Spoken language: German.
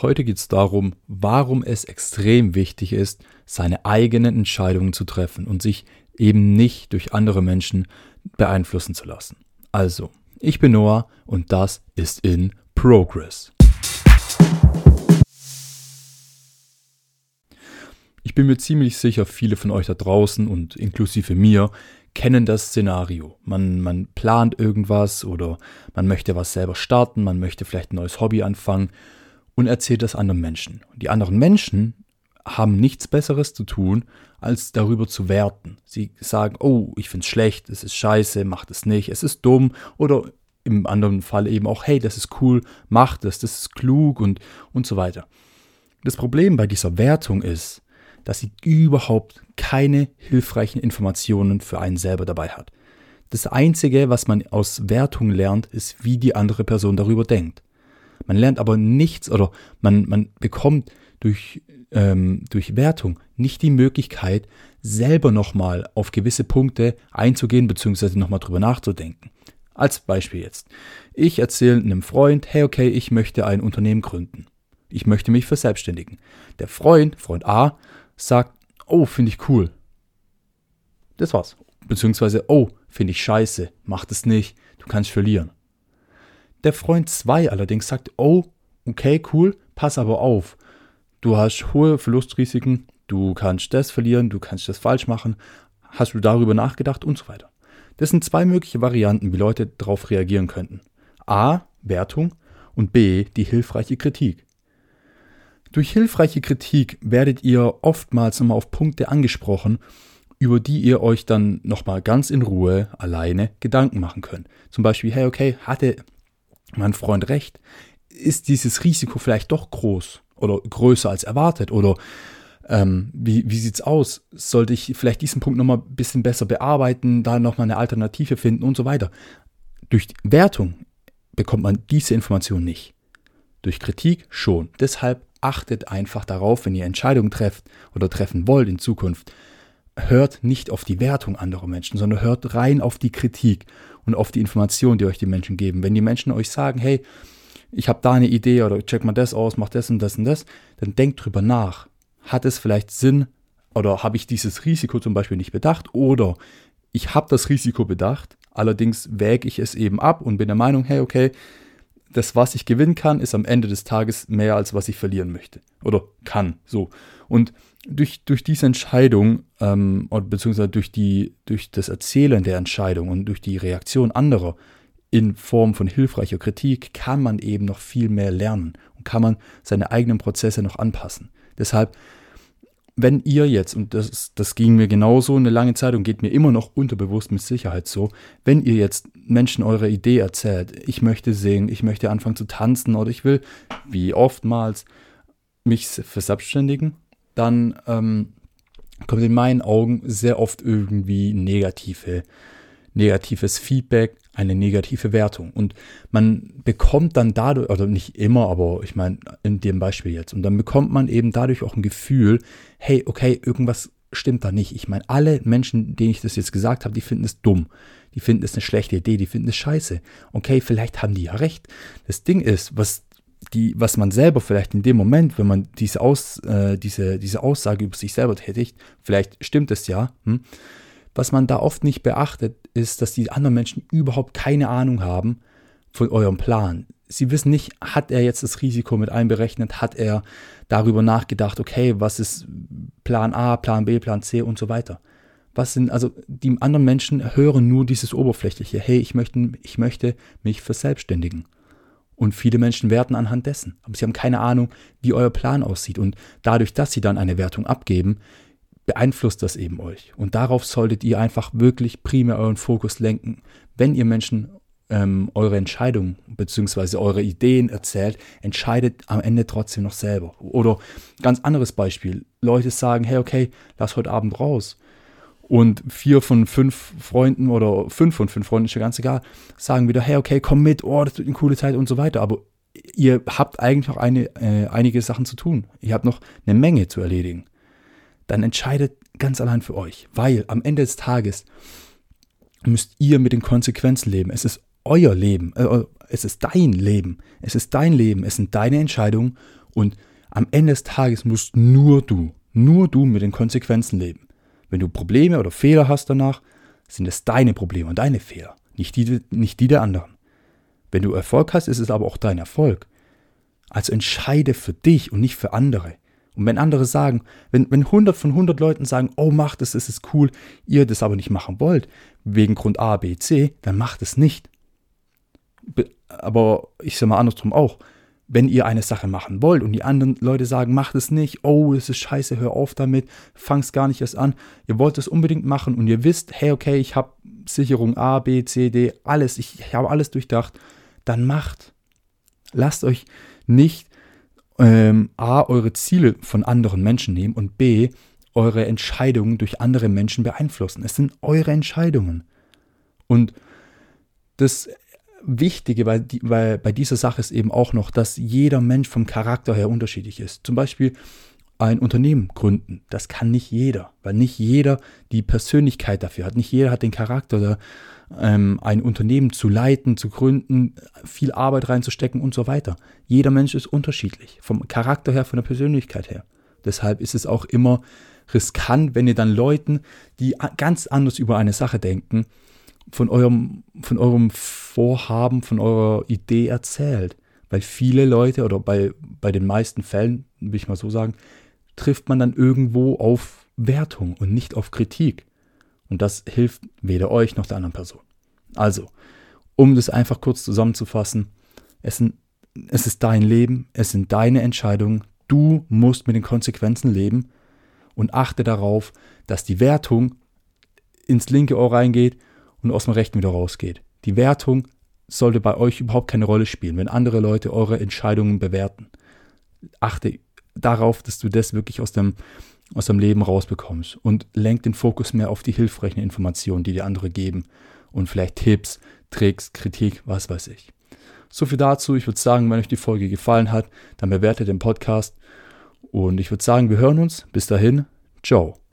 Heute geht es darum, warum es extrem wichtig ist, seine eigenen Entscheidungen zu treffen und sich eben nicht durch andere Menschen beeinflussen zu lassen. Also, ich bin Noah und das ist in Progress. Ich bin mir ziemlich sicher, viele von euch da draußen und inklusive mir kennen das Szenario. Man, man plant irgendwas oder man möchte was selber starten, man möchte vielleicht ein neues Hobby anfangen und erzählt das anderen Menschen. Die anderen Menschen haben nichts Besseres zu tun, als darüber zu werten. Sie sagen, oh, ich finde es schlecht, es ist scheiße, macht es nicht, es ist dumm oder im anderen Fall eben auch, hey, das ist cool, macht es, das ist klug und, und so weiter. Das Problem bei dieser Wertung ist, dass sie überhaupt keine hilfreichen Informationen für einen selber dabei hat. Das Einzige, was man aus Wertung lernt, ist, wie die andere Person darüber denkt. Man lernt aber nichts oder man, man bekommt durch, ähm, durch Wertung nicht die Möglichkeit, selber nochmal auf gewisse Punkte einzugehen bzw. nochmal drüber nachzudenken. Als Beispiel jetzt. Ich erzähle einem Freund, hey okay, ich möchte ein Unternehmen gründen. Ich möchte mich verselbstständigen. Der Freund, Freund A, sagt, oh, finde ich cool. Das war's. Beziehungsweise, oh, finde ich scheiße, mach das nicht, du kannst verlieren. Der Freund 2 allerdings sagt, oh, okay, cool, pass aber auf. Du hast hohe Verlustrisiken, du kannst das verlieren, du kannst das falsch machen, hast du darüber nachgedacht und so weiter. Das sind zwei mögliche Varianten, wie Leute darauf reagieren könnten. A, Wertung und B, die hilfreiche Kritik. Durch hilfreiche Kritik werdet ihr oftmals nochmal auf Punkte angesprochen, über die ihr euch dann nochmal ganz in Ruhe alleine Gedanken machen könnt. Zum Beispiel, hey, okay, hatte mein Freund recht? Ist dieses Risiko vielleicht doch groß oder größer als erwartet? Oder ähm, wie, wie sieht es aus? Sollte ich vielleicht diesen Punkt nochmal ein bisschen besser bearbeiten, da nochmal eine Alternative finden und so weiter? Durch Wertung bekommt man diese Information nicht. Durch Kritik schon. Deshalb achtet einfach darauf, wenn ihr Entscheidungen trefft oder treffen wollt in Zukunft. Hört nicht auf die Wertung anderer Menschen, sondern hört rein auf die Kritik und auf die Informationen, die euch die Menschen geben. Wenn die Menschen euch sagen, hey, ich habe da eine Idee oder check mal das aus, mach das und das und das, dann denkt drüber nach. Hat es vielleicht Sinn oder habe ich dieses Risiko zum Beispiel nicht bedacht oder ich habe das Risiko bedacht, allerdings wäge ich es eben ab und bin der Meinung, hey, okay, das, was ich gewinnen kann, ist am Ende des Tages mehr, als was ich verlieren möchte. Oder kann. So. Und durch, durch diese Entscheidung, ähm, beziehungsweise durch, die, durch das Erzählen der Entscheidung und durch die Reaktion anderer in Form von hilfreicher Kritik, kann man eben noch viel mehr lernen und kann man seine eigenen Prozesse noch anpassen. Deshalb wenn ihr jetzt, und das, das ging mir genauso eine lange Zeit und geht mir immer noch unterbewusst mit Sicherheit so, wenn ihr jetzt Menschen eure Idee erzählt, ich möchte singen, ich möchte anfangen zu tanzen oder ich will, wie oftmals, mich verselbstständigen, dann ähm, kommt in meinen Augen sehr oft irgendwie negative negatives Feedback, eine negative Wertung. Und man bekommt dann dadurch, oder nicht immer, aber ich meine, in dem Beispiel jetzt, und dann bekommt man eben dadurch auch ein Gefühl, hey, okay, irgendwas stimmt da nicht. Ich meine, alle Menschen, denen ich das jetzt gesagt habe, die finden es dumm. Die finden es eine schlechte Idee, die finden es scheiße. Okay, vielleicht haben die ja recht. Das Ding ist, was die, was man selber vielleicht in dem Moment, wenn man diese, Aus, äh, diese, diese Aussage über sich selber tätigt, vielleicht stimmt es ja, hm, was man da oft nicht beachtet, ist, dass die anderen Menschen überhaupt keine Ahnung haben von eurem Plan. Sie wissen nicht, hat er jetzt das Risiko mit einberechnet, hat er darüber nachgedacht, okay, was ist Plan A, Plan B, Plan C und so weiter. Was sind, also die anderen Menschen hören nur dieses Oberflächliche, hey, ich möchte, ich möchte mich verselbstständigen. Und viele Menschen werten anhand dessen. Aber sie haben keine Ahnung, wie euer Plan aussieht. Und dadurch, dass sie dann eine Wertung abgeben, beeinflusst das eben euch. Und darauf solltet ihr einfach wirklich primär euren Fokus lenken. Wenn ihr Menschen ähm, eure Entscheidungen bzw. eure Ideen erzählt, entscheidet am Ende trotzdem noch selber. Oder ganz anderes Beispiel. Leute sagen, hey, okay, lass heute Abend raus. Und vier von fünf Freunden oder fünf von fünf Freunden, ist ja ganz egal, sagen wieder, hey, okay, komm mit, oh, das wird eine coole Zeit und so weiter. Aber ihr habt eigentlich noch eine, äh, einige Sachen zu tun. Ihr habt noch eine Menge zu erledigen dann entscheidet ganz allein für euch. Weil am Ende des Tages müsst ihr mit den Konsequenzen leben. Es ist euer Leben, äh, es ist dein Leben, es ist dein Leben, es sind deine Entscheidungen Und am Ende des Tages musst nur du, nur du mit den Konsequenzen leben. Wenn du Probleme oder Fehler hast danach, sind es deine Probleme und deine Fehler, nicht die, nicht die der anderen. Wenn du Erfolg hast, ist es aber auch dein Erfolg. Also entscheide für dich und nicht für andere. Und wenn andere sagen, wenn, wenn 100 von 100 Leuten sagen, oh, macht es, es ist cool, ihr das aber nicht machen wollt, wegen Grund A, B, C, dann macht es nicht. Aber ich sage mal andersrum auch, wenn ihr eine Sache machen wollt und die anderen Leute sagen, macht es nicht, oh, es ist scheiße, hör auf damit, fang's gar nicht erst an. Ihr wollt es unbedingt machen und ihr wisst, hey, okay, ich habe Sicherung A, B, C, D, alles, ich, ich habe alles durchdacht, dann macht. Lasst euch nicht ähm, A, eure Ziele von anderen Menschen nehmen und B, eure Entscheidungen durch andere Menschen beeinflussen. Es sind eure Entscheidungen. Und das Wichtige weil, weil bei dieser Sache ist eben auch noch, dass jeder Mensch vom Charakter her unterschiedlich ist. Zum Beispiel ein Unternehmen gründen. Das kann nicht jeder, weil nicht jeder die Persönlichkeit dafür hat. Nicht jeder hat den Charakter, ähm, ein Unternehmen zu leiten, zu gründen, viel Arbeit reinzustecken und so weiter. Jeder Mensch ist unterschiedlich, vom Charakter her, von der Persönlichkeit her. Deshalb ist es auch immer riskant, wenn ihr dann Leuten, die ganz anders über eine Sache denken, von eurem, von eurem Vorhaben, von eurer Idee erzählt. Weil viele Leute oder bei, bei den meisten Fällen, will ich mal so sagen, trifft man dann irgendwo auf Wertung und nicht auf Kritik. Und das hilft weder euch noch der anderen Person. Also, um das einfach kurz zusammenzufassen, es, sind, es ist dein Leben, es sind deine Entscheidungen, du musst mit den Konsequenzen leben und achte darauf, dass die Wertung ins linke Ohr reingeht und aus dem rechten wieder rausgeht. Die Wertung sollte bei euch überhaupt keine Rolle spielen, wenn andere Leute eure Entscheidungen bewerten. Achte darauf, dass du das wirklich aus dem, aus dem Leben rausbekommst und lenk den Fokus mehr auf die hilfreichen Informationen, die dir andere geben und vielleicht Tipps, Tricks, Kritik, was weiß ich. So viel dazu. Ich würde sagen, wenn euch die Folge gefallen hat, dann bewertet den Podcast und ich würde sagen, wir hören uns. Bis dahin, ciao.